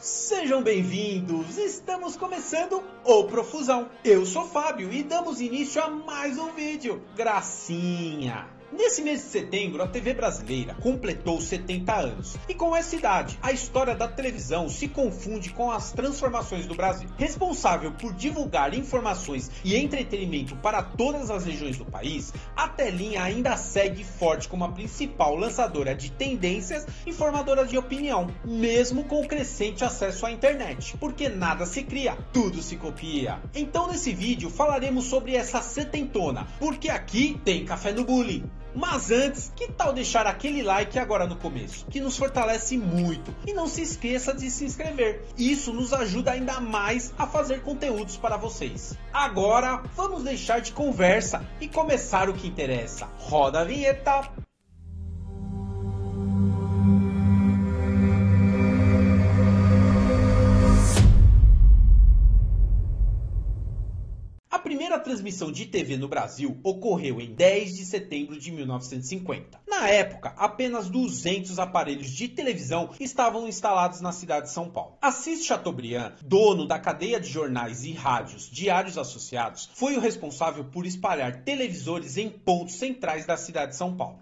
Sejam bem-vindos! Estamos começando o Profusão. Eu sou Fábio e damos início a mais um vídeo. Gracinha! Nesse mês de setembro, a TV brasileira completou 70 anos. E com essa idade, a história da televisão se confunde com as transformações do Brasil. Responsável por divulgar informações e entretenimento para todas as regiões do país, a telinha ainda segue forte como a principal lançadora de tendências e formadora de opinião, mesmo com o crescente acesso à internet. Porque nada se cria, tudo se copia. Então nesse vídeo falaremos sobre essa setentona, porque aqui tem café no bullying. Mas antes, que tal deixar aquele like agora no começo, que nos fortalece muito. E não se esqueça de se inscrever, isso nos ajuda ainda mais a fazer conteúdos para vocês. Agora, vamos deixar de conversa e começar o que interessa. Roda a vinheta! Transmissão de TV no Brasil ocorreu em 10 de setembro de 1950. Na época, apenas 200 aparelhos de televisão estavam instalados na cidade de São Paulo. Assis Chateaubriand, dono da cadeia de jornais e rádios Diários Associados, foi o responsável por espalhar televisores em pontos centrais da cidade de São Paulo.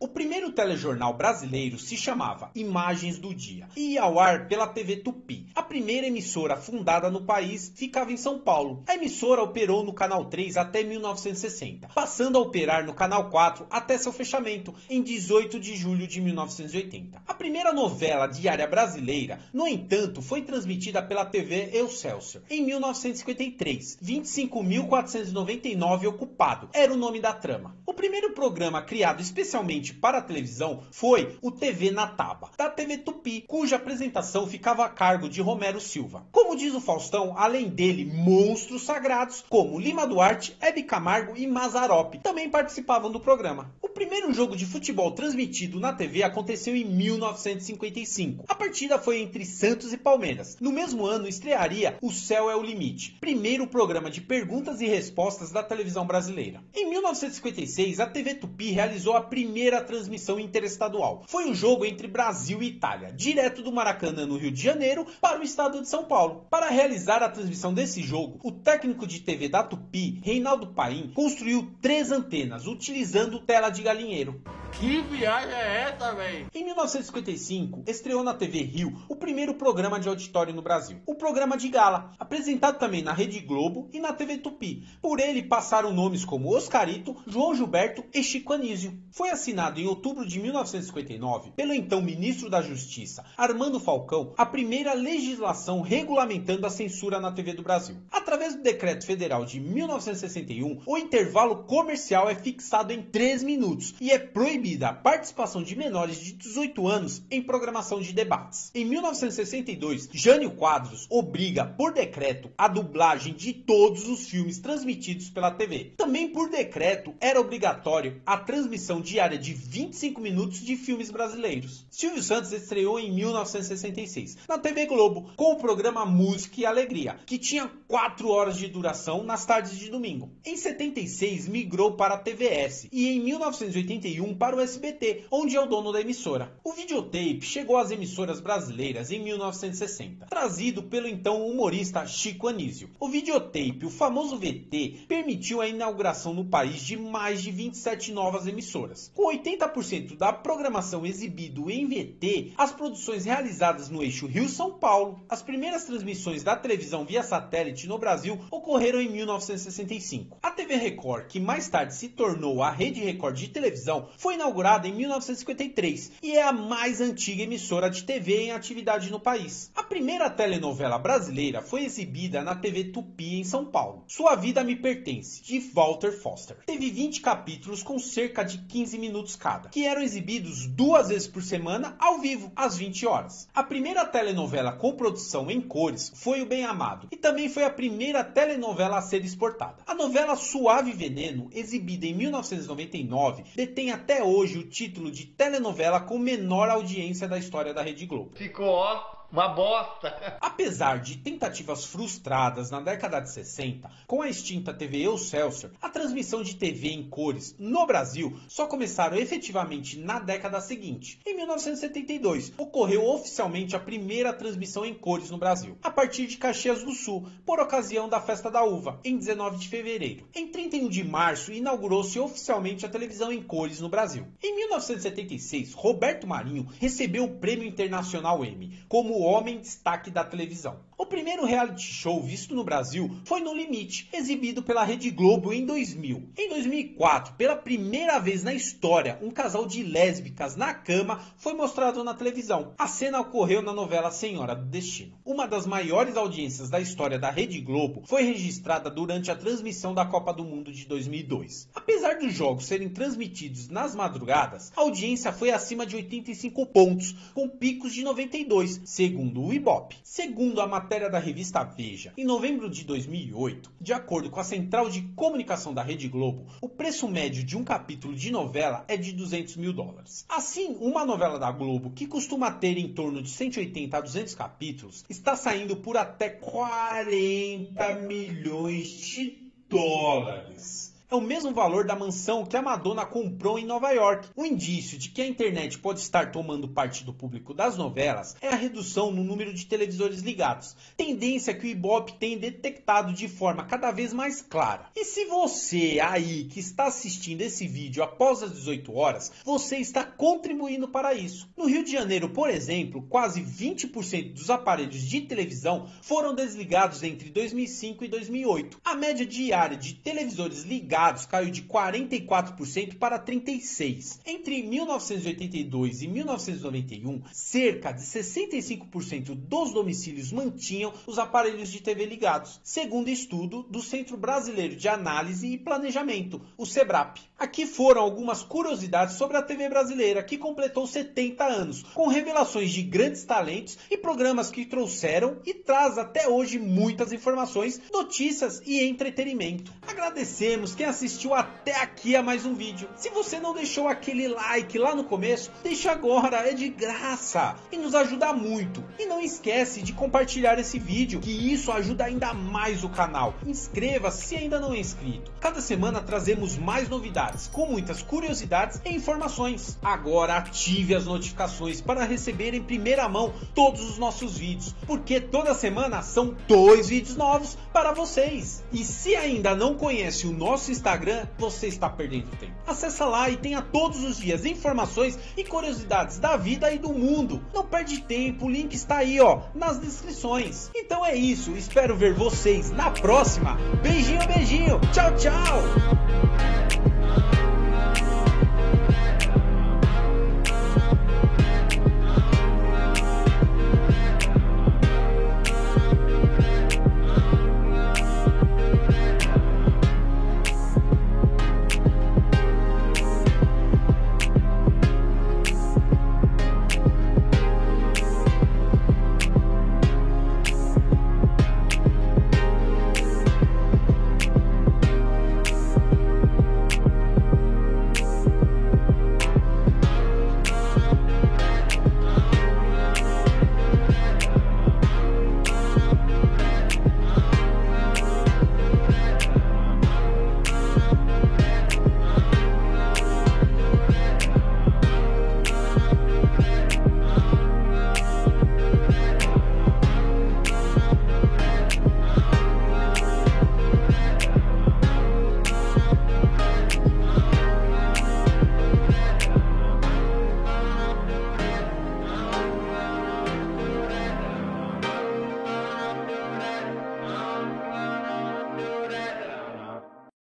O primeiro telejornal brasileiro se chamava Imagens do Dia e ia ao ar pela TV Tupi. A primeira emissora fundada no país ficava em São Paulo. A emissora operou no Canal 3 até 1960, passando a operar no Canal 4 até seu fechamento em 18 de julho de 1980. A primeira novela diária brasileira, no entanto, foi transmitida pela TV Excelsior em 1953. 25.499 ocupado era o nome da trama. O primeiro programa criado especialmente para a televisão foi o TV na Taba, da TV Tupi, cuja apresentação ficava a cargo de Romero Silva. Como diz o Faustão, além dele, monstros sagrados como Lima Duarte, Hebe Camargo e Mazarop também participavam do programa. O primeiro jogo de futebol transmitido na TV aconteceu em 1955. A partida foi entre Santos e Palmeiras. No mesmo ano estrearia O Céu é o Limite, primeiro programa de perguntas e respostas da televisão brasileira. Em 1956, a TV Tupi realizou a primeira transmissão interestadual. Foi um jogo entre Brasil e Itália, direto do Maracanã, no Rio de Janeiro, para o estado de São Paulo. Para realizar a transmissão desse jogo, o técnico de TV da Tupi, Reinaldo Paim, construiu três antenas, utilizando tela de galinheiro. Que viagem é essa, velho? Em 1955, estreou na TV Rio o primeiro programa de auditório no Brasil, o programa de gala, apresentado também na Rede Globo e na TV Tupi. Por ele passaram nomes como Oscarito, João Gilberto e Chico Anísio. Foi assinado em outubro de 1959 pelo então ministro da Justiça, Armando Falcão, a primeira legislação regulamentando a censura na TV do Brasil. Através do decreto federal de 1961, o intervalo comercial é fixado em 3 minutos e é proibida a participação de menores de 18 anos em programação de debates. Em 1962, Jânio Quadros obriga por decreto a dublagem de todos os filmes transmitidos pela TV. Também por decreto era obrigatório a transmissão diária de 25 minutos de filmes brasileiros. Silvio Santos estreou em 1966 na TV Globo com o programa Música e Alegria, que tinha 4 horas de duração nas tardes de domingo. Em 76 migrou para a TVS e em 1981 para o SBT, onde é o dono da emissora. O videotape chegou às emissoras brasileiras em 1960, trazido pelo então humorista Chico Anísio. O videotape, o famoso VT, permitiu a inauguração no país de mais de 27 novas emissoras. Com 80% da programação exibido em VT, as produções realizadas no eixo Rio-São Paulo, as primeiras transmissões da televisão via satélite no Brasil ocorreram em 1965. A TV Record, que mais tarde se tornou a Rede Record de televisão, foi inaugurada em 1953 e é a mais antiga emissora de TV em atividade no país. A primeira telenovela brasileira foi exibida na TV Tupi em São Paulo. Sua Vida Me Pertence, de Walter Foster. Teve 20 capítulos com cerca de 15 minutos cada, que eram exibidos duas vezes por semana ao vivo, às 20 horas. A primeira telenovela com produção em cores foi O Bem Amado e também foi a primeira telenovela a ser exportada. A novela Suave Veneno, exibida em 1999, detém até hoje o título de telenovela com menor audiência da história da Rede Globo. Ficou, ó uma bosta. Apesar de tentativas frustradas na década de 60, com a extinta TV Excelsior, a transmissão de TV em cores no Brasil só começaram efetivamente na década seguinte. Em 1972, ocorreu oficialmente a primeira transmissão em cores no Brasil, a partir de Caxias do Sul, por ocasião da Festa da Uva, em 19 de fevereiro. Em 31 de março, inaugurou-se oficialmente a televisão em cores no Brasil. Em 1976, Roberto Marinho recebeu o Prêmio Internacional Emmy como o homem destaque da televisão. O primeiro reality show visto no Brasil foi No Limite, exibido pela Rede Globo em 2000. Em 2004, pela primeira vez na história, um casal de lésbicas na cama foi mostrado na televisão. A cena ocorreu na novela Senhora do Destino. Uma das maiores audiências da história da Rede Globo foi registrada durante a transmissão da Copa do Mundo de 2002. Apesar dos jogos serem transmitidos nas madrugadas, a audiência foi acima de 85 pontos, com picos de 92, segundo o Ibope. Segundo a da revista Veja, em novembro de 2008, de acordo com a Central de Comunicação da Rede Globo, o preço médio de um capítulo de novela é de 200 mil dólares. Assim, uma novela da Globo, que costuma ter em torno de 180 a 200 capítulos, está saindo por até 40 milhões de dólares é o mesmo valor da mansão que a Madonna comprou em Nova York. O indício de que a internet pode estar tomando parte do público das novelas é a redução no número de televisores ligados, tendência que o Ibope tem detectado de forma cada vez mais clara. E se você aí que está assistindo esse vídeo após as 18 horas, você está contribuindo para isso. No Rio de Janeiro, por exemplo, quase 20% dos aparelhos de televisão foram desligados entre 2005 e 2008. A média diária de televisores ligados caiu de 44% para 36%. Entre 1982 e 1991, cerca de 65% dos domicílios mantinham os aparelhos de TV ligados, segundo estudo do Centro Brasileiro de Análise e Planejamento, o SEBRAP. Aqui foram algumas curiosidades sobre a TV brasileira, que completou 70 anos, com revelações de grandes talentos e programas que trouxeram e traz até hoje muitas informações, notícias e entretenimento. Agradecemos quem assistiu até aqui a mais um vídeo. Se você não deixou aquele like lá no começo, deixa agora, é de graça e nos ajuda muito. E não esquece de compartilhar esse vídeo, que isso ajuda ainda mais o canal. Inscreva-se se ainda não é inscrito. Cada semana trazemos mais novidades, com muitas curiosidades e informações. Agora ative as notificações para receber em primeira mão todos os nossos vídeos, porque toda semana são dois vídeos novos para vocês. E se ainda não conhece o nosso Instagram, você está perdendo tempo. Acesse lá e tenha todos os dias informações e curiosidades da vida e do mundo. Não perde tempo, o link está aí, ó, nas descrições. Então é isso, espero ver vocês na próxima. Beijinho, beijinho. Tchau, tchau.